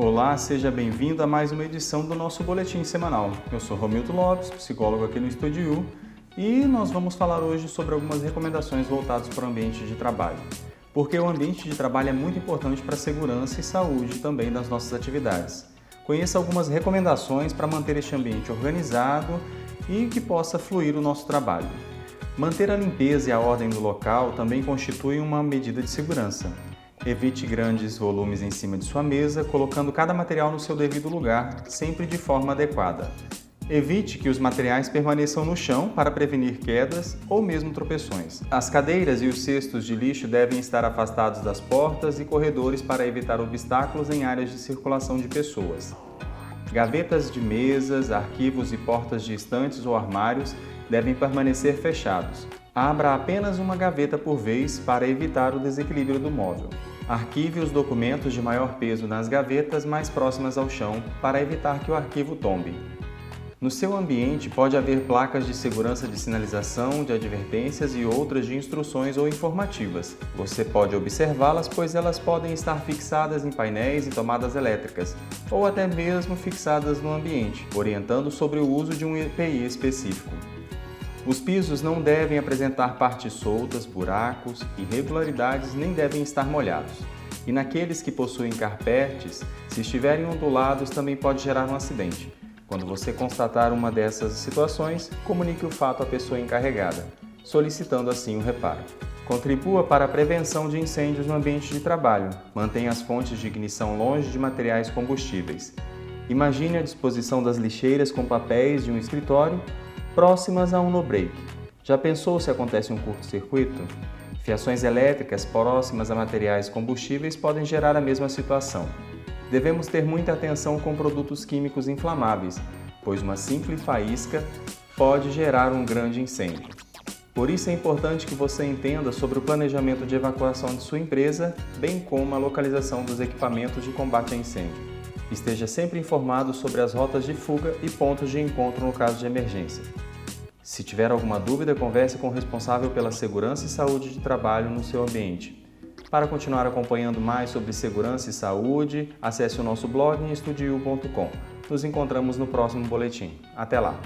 Olá, seja bem-vindo a mais uma edição do nosso boletim semanal. Eu sou Romildo Lopes, psicólogo aqui no Estúdio e nós vamos falar hoje sobre algumas recomendações voltadas para o ambiente de trabalho. Porque o ambiente de trabalho é muito importante para a segurança e saúde também das nossas atividades. Conheça algumas recomendações para manter este ambiente organizado e que possa fluir o nosso trabalho. Manter a limpeza e a ordem do local também constitui uma medida de segurança. Evite grandes volumes em cima de sua mesa, colocando cada material no seu devido lugar, sempre de forma adequada. Evite que os materiais permaneçam no chão para prevenir quedas ou mesmo tropeções. As cadeiras e os cestos de lixo devem estar afastados das portas e corredores para evitar obstáculos em áreas de circulação de pessoas. Gavetas de mesas, arquivos e portas de estantes ou armários devem permanecer fechados. Abra apenas uma gaveta por vez para evitar o desequilíbrio do móvel. Arquive os documentos de maior peso nas gavetas mais próximas ao chão para evitar que o arquivo tombe. No seu ambiente pode haver placas de segurança de sinalização, de advertências e outras de instruções ou informativas. Você pode observá-las, pois elas podem estar fixadas em painéis e tomadas elétricas, ou até mesmo fixadas no ambiente, orientando sobre o uso de um EPI específico. Os pisos não devem apresentar partes soltas, buracos, irregularidades nem devem estar molhados. E naqueles que possuem carpetes, se estiverem ondulados também pode gerar um acidente. Quando você constatar uma dessas situações, comunique o fato à pessoa encarregada, solicitando assim o reparo. Contribua para a prevenção de incêndios no ambiente de trabalho. Mantenha as fontes de ignição longe de materiais combustíveis. Imagine a disposição das lixeiras com papéis de um escritório próximas a um no-break. Já pensou se acontece um curto-circuito? Fiações elétricas próximas a materiais combustíveis podem gerar a mesma situação. Devemos ter muita atenção com produtos químicos inflamáveis, pois uma simples faísca pode gerar um grande incêndio. Por isso é importante que você entenda sobre o planejamento de evacuação de sua empresa, bem como a localização dos equipamentos de combate a incêndio. Esteja sempre informado sobre as rotas de fuga e pontos de encontro no caso de emergência. Se tiver alguma dúvida, converse com o responsável pela segurança e saúde de trabalho no seu ambiente. Para continuar acompanhando mais sobre segurança e saúde, acesse o nosso blog em estudio.com. Nos encontramos no próximo boletim. Até lá!